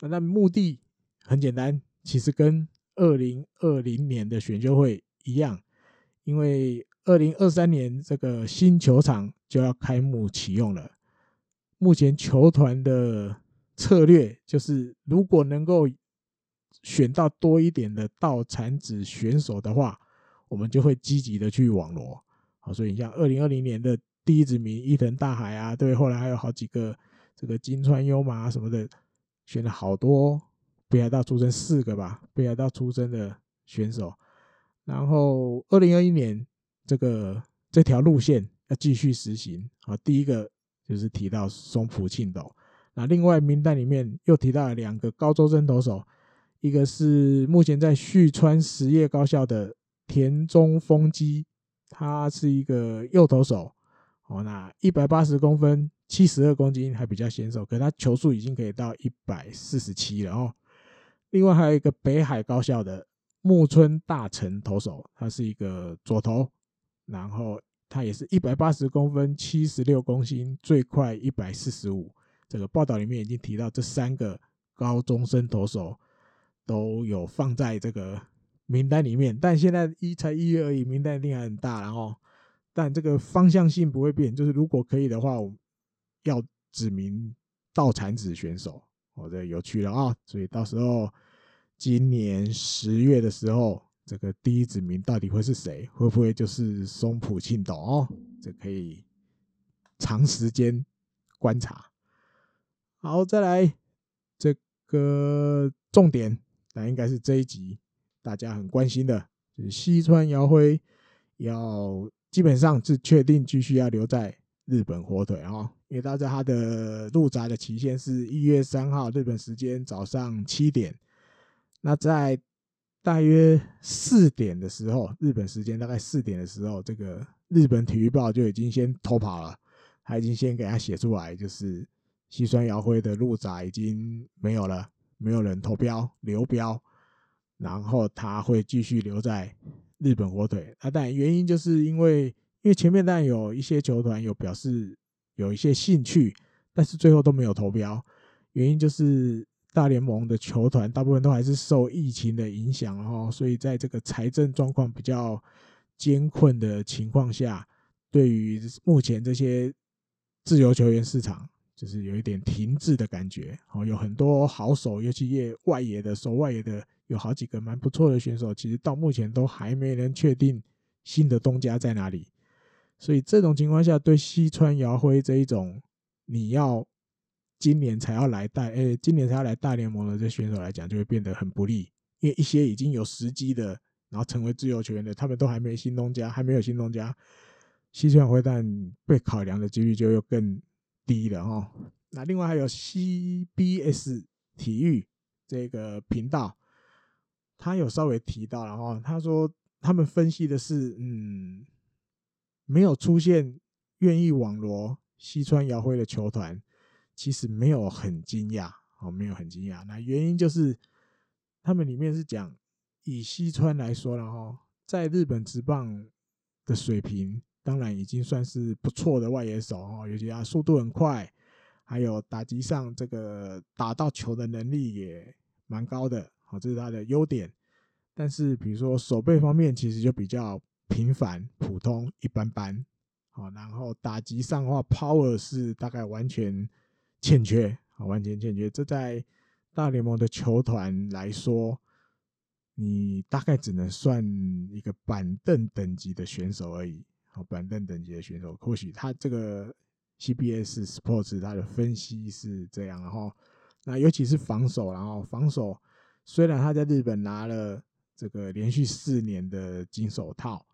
那那目的很简单，其实跟二零二零年的选秀会一样，因为二零二三年这个新球场就要开幕启用了。目前球团的策略就是，如果能够选到多一点的道产子选手的话，我们就会积极的去网罗。好，所以你像二零二零年的第一指名伊藤大海啊，对，后来还有好几个这个金川优马什么的，选了好多北海道出身四个吧，北海道出身的选手。然后二零二一年这个这条路线要继续实行。好，第一个就是提到松浦庆斗，那另外名单里面又提到了两个高中生投手。一个是目前在旭川实业高校的田中丰基，他是一个右投手，哦，那一百八十公分，七十二公斤，还比较纤瘦，可是他球速已经可以到一百四十七了哦。另外还有一个北海高校的木村大成投手，他是一个左投，然后他也是一百八十公分，七十六公斤，最快一百四十五。这个报道里面已经提到这三个高中生投手。都有放在这个名单里面，但现在一才一月而已，名单一定还很大，然后，但这个方向性不会变，就是如果可以的话，要指名道产子选手，哦，这有趣了啊！所以到时候今年十月的时候，这个第一指名到底会是谁？会不会就是松浦庆斗哦？这可以长时间观察。好，再来这个重点。那应该是这一集大家很关心的，就是西川遥辉要基本上是确定继续要留在日本火腿啊，因为大家他的入闸的期限是一月三号日本时间早上七点，那在大约四点的时候，日本时间大概四点的时候，这个日本体育报就已经先偷跑了，他已经先给他写出来，就是西川遥辉的入闸已经没有了。没有人投标流标，然后他会继续留在日本火腿。啊，但原因就是因为，因为前面当然有一些球团有表示有一些兴趣，但是最后都没有投标。原因就是大联盟的球团大部分都还是受疫情的影响，然后所以在这个财政状况比较艰困的情况下，对于目前这些自由球员市场，就是有一点停滞的感觉。哦，有很多好手，尤其业外野的守外野的，有好几个蛮不错的选手，其实到目前都还没人确定新的东家在哪里。所以这种情况下，对西川遥辉这一种你要。今年才要来大，诶，今年才要来大联盟的这选手来讲，就会变得很不利，因为一些已经有时机的，然后成为自由球员的，他们都还没新东家，还没有新东家，西川遥辉但被考量的几率就又更低了哈。那另外还有 CBS 体育这个频道，他有稍微提到了哈，他说他们分析的是，嗯，没有出现愿意网罗西川遥辉的球团。其实没有很惊讶，哦，没有很惊讶。那原因就是他们里面是讲以西川来说，然后在日本职棒的水平，当然已经算是不错的外野手哦，尤其他速度很快，还有打击上这个打到球的能力也蛮高的，好，这是他的优点。但是比如说守备方面，其实就比较平凡、普通、一般般，好，然后打击上的话，power 是大概完全。欠缺啊，完全欠缺。这在大联盟的球团来说，你大概只能算一个板凳等级的选手而已。好，板凳等级的选手，或许他这个 CBS Sports 他的分析是这样。然后，那尤其是防守，然后防守虽然他在日本拿了这个连续四年的金手套，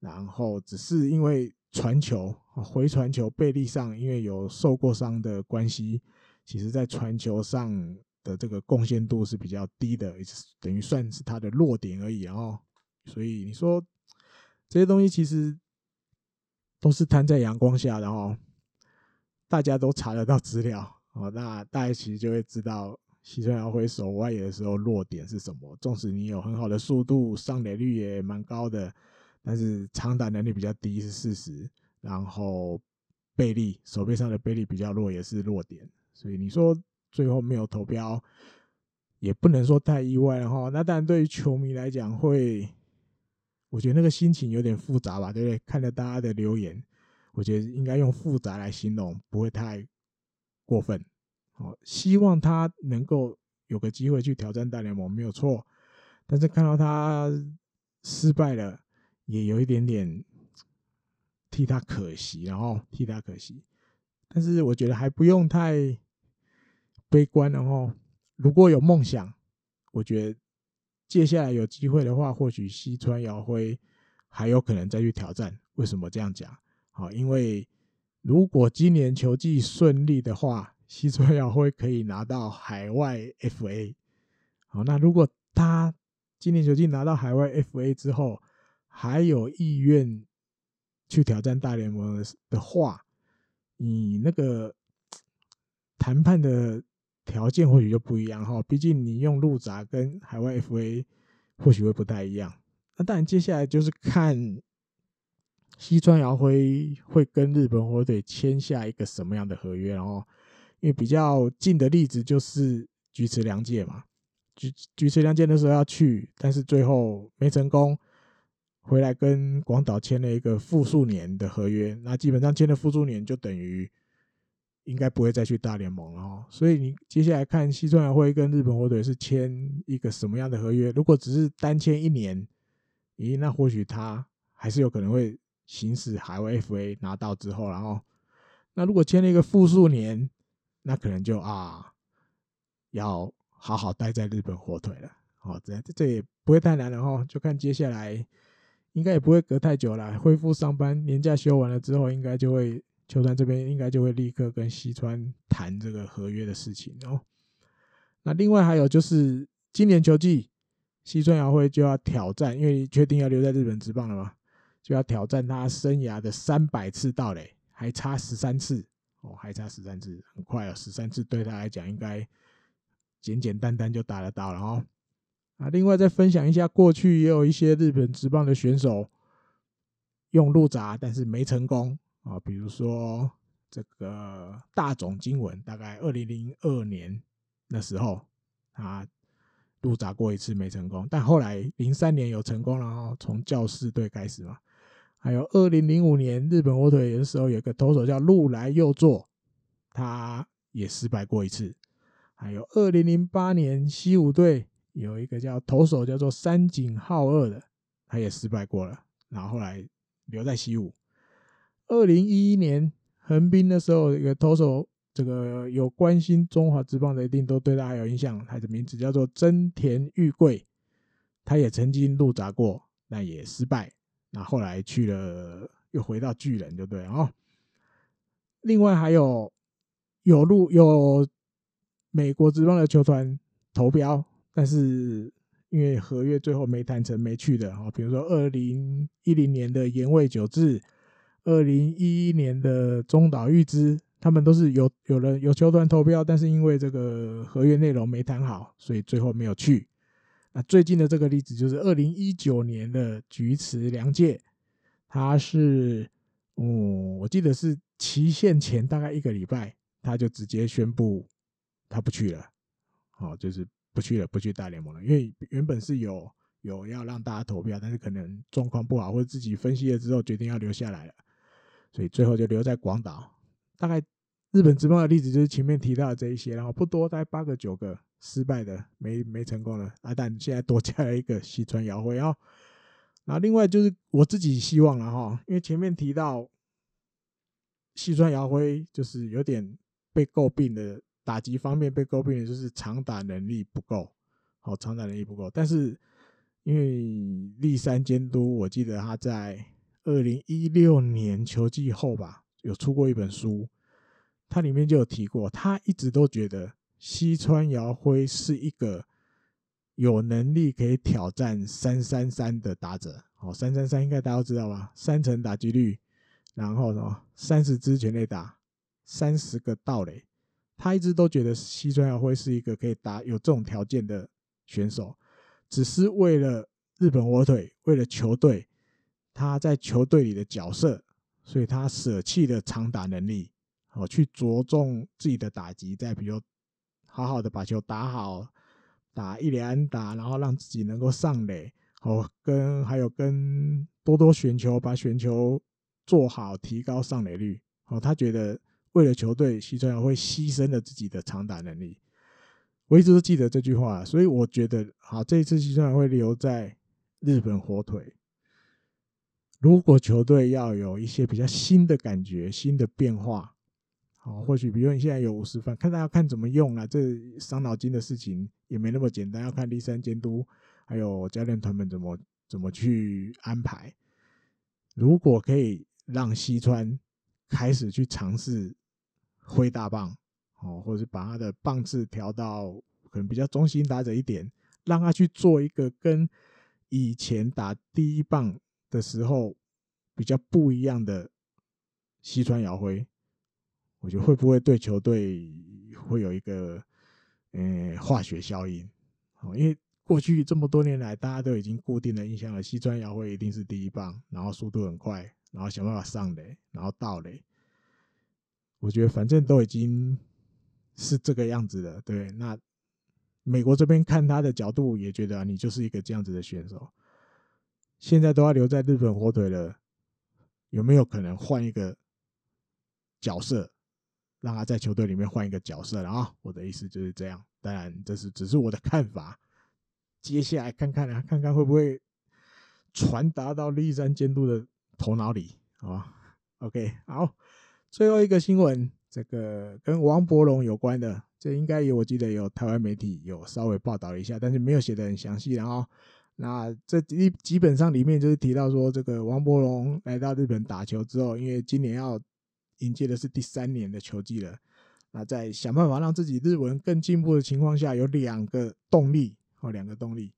然后只是因为。传球回传球背力上，因为有受过伤的关系，其实在传球上的这个贡献度是比较低的，等于算是他的弱点而已哦。所以你说这些东西其实都是摊在阳光下的哦，大家都查得到资料哦，那大家其实就会知道西川遥辉守外野的时候弱点是什么。纵使你有很好的速度，上垒率也蛮高的。但是长打能力比较低是事实，然后背力手背上的背力比较弱也是弱点，所以你说最后没有投标，也不能说太意外了哈。那当然对于球迷来讲会，我觉得那个心情有点复杂吧，对不对？看着大家的留言，我觉得应该用复杂来形容，不会太过分。好，希望他能够有个机会去挑战大联盟没有错，但是看到他失败了。也有一点点替他可惜，然后替他可惜，但是我觉得还不用太悲观，然后如果有梦想，我觉得接下来有机会的话，或许西川遥辉还有可能再去挑战。为什么这样讲？好，因为如果今年球季顺利的话，西川遥辉可以拿到海外 FA。好，那如果他今年球季拿到海外 FA 之后，还有意愿去挑战大联盟的话，你那个 <tsk> 谈判的条件或许就不一样哈。毕竟你用路闸跟海外 FA 或许会不太一样。那当然，接下来就是看西川遥辉会跟日本火腿签下一个什么样的合约。然后，因为比较近的例子就是菊池良介嘛，菊菊池良介那时候要去，但是最后没成功。回来跟广岛签了一个复数年的合约，那基本上签了复数年就等于应该不会再去大联盟了哦。所以你接下来看西川遥辉跟日本火腿是签一个什么样的合约？如果只是单签一年，咦，那或许他还是有可能会行使海外 FA 拿到之后，然后那如果签了一个复数年，那可能就啊要好好待在日本火腿了。哦，这这也不会太难了哦，就看接下来。应该也不会隔太久了，恢复上班，年假休完了之后，应该就会球团这边应该就会立刻跟西川谈这个合约的事情哦。那另外还有就是今年球季，西川遥辉就要挑战，因为确定要留在日本职棒了嘛，就要挑战他生涯的三百次盗垒，还差十三次哦，还差十三次，很快了，十三次对他来讲应该简简单单就达得到了哦。啊，另外再分享一下，过去也有一些日本职棒的选手用路闸，但是没成功啊。比如说这个大塚经文，大概二零零二年那时候他入闸过一次没成功，但后来零三年有成功了哦，从教士队开始嘛。还有二零零五年日本火腿的时候，有个投手叫路来佑作，他也失败过一次。还有二零零八年西武队有一个叫投手叫做三井浩二的，他也失败过了，然后后来留在西武。二零一一年横滨的时候，一个投手，这个有关心中华职棒的一定都对他有印象，他的名字叫做真田裕贵，他也曾经入闸过，但也失败。那后来去了，又回到巨人，就对哦。另外还有有入有美国职棒的球团投标，但是因为合约最后没谈成，没去的哦。比如说二零一零年的盐味久志，二零一一年的中岛裕之，他们都是有有人有球团投标，但是因为这个合约内容没谈好，所以最后没有去。那最近的这个例子就是二零一九年的菊池良介，他是，嗯，我记得是期限前大概一个礼拜，他就直接宣布他不去了，哦，就是不去了，不去大联盟了，因为原本是有有要让大家投票，但是可能状况不好，或者自己分析了之后决定要留下来了，所以最后就留在广岛。大概日本职棒的例子就是前面提到的这一些，然后不多，大概八个九个。失败的没没成功的啊！但现在多加了一个西川遥辉啊。然后另外就是我自己希望了哈，因为前面提到西川遥辉就是有点被诟病的打击方面被诟病的就是长打能力不够，好长打能力不够。但是因为立山监督，我记得他在二零一六年球季后吧，有出过一本书，他里面就有提过，他一直都觉得。西川遥辉是一个有能力可以挑战三三三的打者，哦，三三三应该大家都知道吧？三成打击率，然后什么三十支全垒打，三十个盗垒，他一直都觉得西川遥辉是一个可以打有这种条件的选手，只是为了日本火腿，为了球队，他在球队里的角色，所以他舍弃了长打能力，哦，去着重自己的打击，在比如。好好的把球打好，打一连安打，然后让自己能够上垒，哦，跟还有跟多多选球，把选球做好，提高上垒率。哦，他觉得为了球队，西川遥会牺牲了自己的长打能力。我一直都记得这句话，所以我觉得，好，这一次西川遥辉留在日本火腿。如果球队要有一些比较新的感觉、新的变化。哦，或许比如你现在有五十分，看他要看怎么用了，这伤脑筋的事情也没那么简单，要看第三监督还有教练团们怎么怎么去安排。如果可以让西川开始去尝试挥大棒，哦，或者是把他的棒次调到可能比较中心打者一点，让他去做一个跟以前打第一棒的时候比较不一样的西川遥辉。我觉得会不会对球队会有一个呃化学效应？哦，因为过去这么多年来，大家都已经固定的印象了，西川遥辉一定是第一棒，然后速度很快，然后想办法上垒，然后盗垒。我觉得反正都已经是这个样子的，对。那美国这边看他的角度也觉得你就是一个这样子的选手，现在都要留在日本火腿了，有没有可能换一个角色？让他在球队里面换一个角色了啊！我的意思就是这样，当然这是只是我的看法。接下来看看啊，看看会不会传达到立山监督的头脑里啊？OK，好，最后一个新闻，这个跟王柏融有关的，这应该有，我记得有台湾媒体有稍微报道一下，但是没有写得很详细。然后，那这基基本上里面就是提到说，这个王柏融来到日本打球之后，因为今年要。迎接的是第三年的球季了，那在想办法让自己日文更进步的情况下，有两个动力哦，两个动力。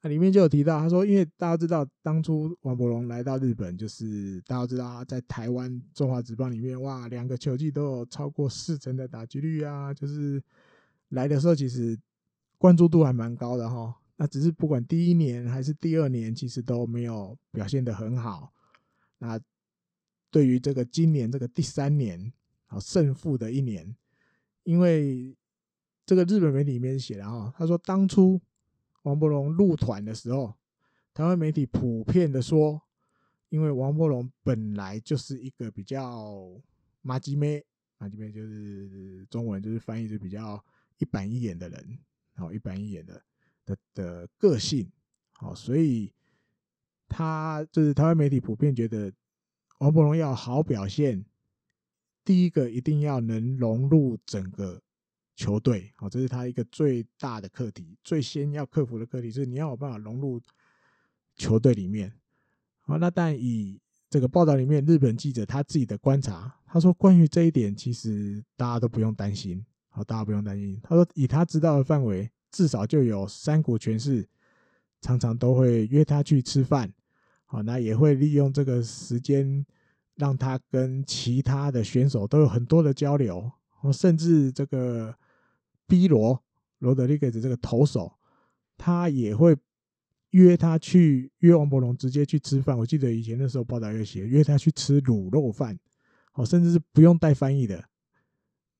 那里面就有提到，他说，因为大家知道，当初王柏融来到日本，就是大家知道他在台湾中华职棒里面，哇，两个球季都有超过四成的打击率啊，就是来的时候其实关注度还蛮高的哈。那只是不管第一年还是第二年，其实都没有表现得很好。那对于这个今年这个第三年，好胜负的一年，因为这个日本媒体里面写的啊，他说当初王柏融入团的时候，台湾媒体普遍的说，因为王柏融本来就是一个比较麻吉妹，麻吉妹就是中文就是翻译就比较一板一眼的人，好一板一眼的的的个性，好，所以他就是台湾媒体普遍觉得王柏荣要好表现，第一个一定要能融入整个。球队，好，这是他一个最大的课题，最先要克服的课题，就是你要有办法融入球队里面。好，那但以这个报道里面日本记者他自己的观察，他说关于这一点，其实大家都不用担心，好，大家不用担心。他说以他知道的范围，至少就有三股权势常常都会约他去吃饭，好，那也会利用这个时间让他跟其他的选手都有很多的交流，甚至这个。B 罗罗德里格斯这个投手，他也会约他去约王柏融直接去吃饭。我记得以前的时候报道有写约他去吃卤肉饭，哦，甚至是不用带翻译的。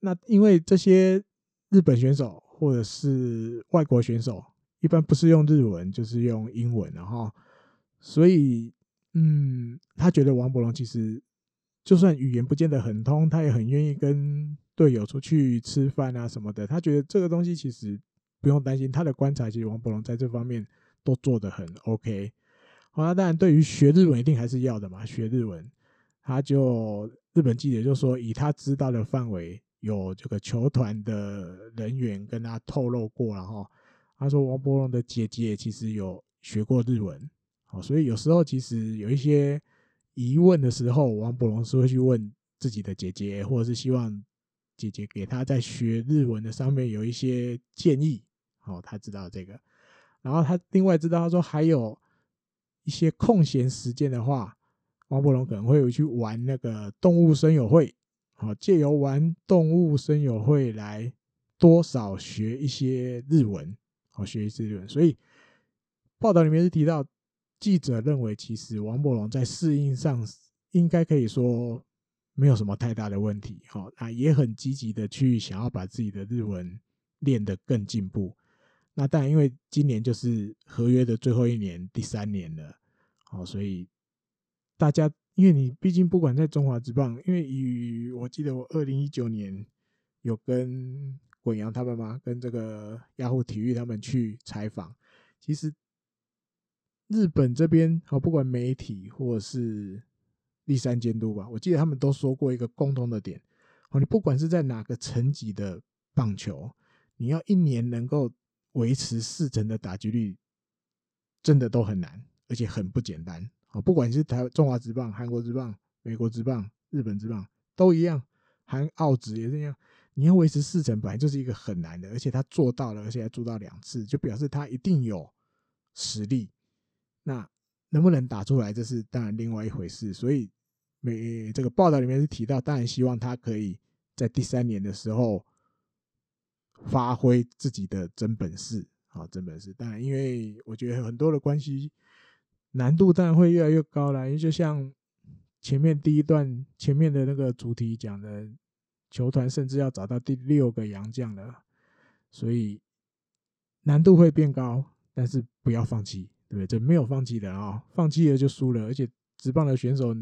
那因为这些日本选手或者是外国选手，一般不是用日文就是用英文，然后所以嗯，他觉得王柏融其实就算语言不见得很通，他也很愿意跟。队友出去吃饭啊什么的，他觉得这个东西其实不用担心。他的观察，其实王柏融在这方面都做得很 OK。好，那当然对于学日文一定还是要的嘛。学日文，他就日本记者就说，以他知道的范围，有这个球团的人员跟他透露过，然后他说王柏融的姐姐其实有学过日文。好，所以有时候其实有一些疑问的时候，王柏融是会去问自己的姐姐，或者是希望。姐姐给他在学日文的上面有一些建议，哦，他知道这个，然后他另外知道，他说还有一些空闲时间的话，王柏融可能会有去玩那个动物声友会，好，借由玩动物声友会来多少学一些日文，好，学一些日文。所以报道里面是提到，记者认为其实王柏融在适应上应该可以说。没有什么太大的问题，好，那也很积极的去想要把自己的日文练得更进步。那当然，因为今年就是合约的最后一年，第三年了，好，所以大家，因为你毕竟不管在中华职棒，因为与我记得我二零一九年有跟滚阳他们嘛，跟这个雅虎体育他们去采访，其实日本这边啊，不管媒体或是。第三监督吧，我记得他们都说过一个共同的点，哦，你不管是在哪个层级的棒球，你要一年能够维持四成的打击率，真的都很难，而且很不简单。哦，不管是台中华职棒、韩国职棒、美国职棒、日本职棒都一样，韩澳职也是一样，你要维持四成，本来就是一个很难的，而且他做到了，而且还做到两次，就表示他一定有实力。那能不能打出来，这是当然另外一回事。所以，每这个报道里面是提到，当然希望他可以在第三年的时候发挥自己的真本事，好，真本事。当然，因为我觉得很多的关系难度当然会越来越高了。因为就像前面第一段前面的那个主题讲的，球团甚至要找到第六个洋将了，所以难度会变高，但是不要放弃。对不对，这没有放弃的啊、哦，放弃了就输了，而且直棒的选手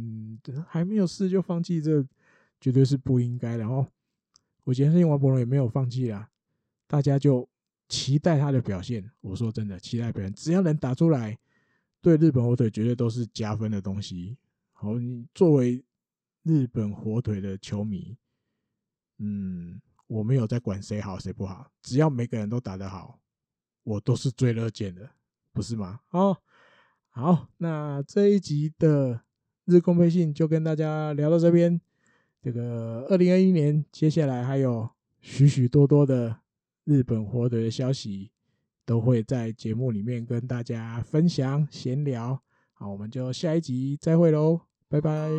还没有试就放弃，这绝对是不应该的。然后我相信王柏融也没有放弃啊，大家就期待他的表现。我说真的，期待表现，只要能打出来，对日本火腿绝对都是加分的东西。好，你作为日本火腿的球迷，嗯，我没有在管谁好谁不好，只要每个人都打得好，我都是最乐见的。不是吗？哦，好，那这一集的日公配信就跟大家聊到这边。这个二零二一年，接下来还有许许多多的日本火腿的消息，都会在节目里面跟大家分享闲聊。好，我们就下一集再会喽，拜拜。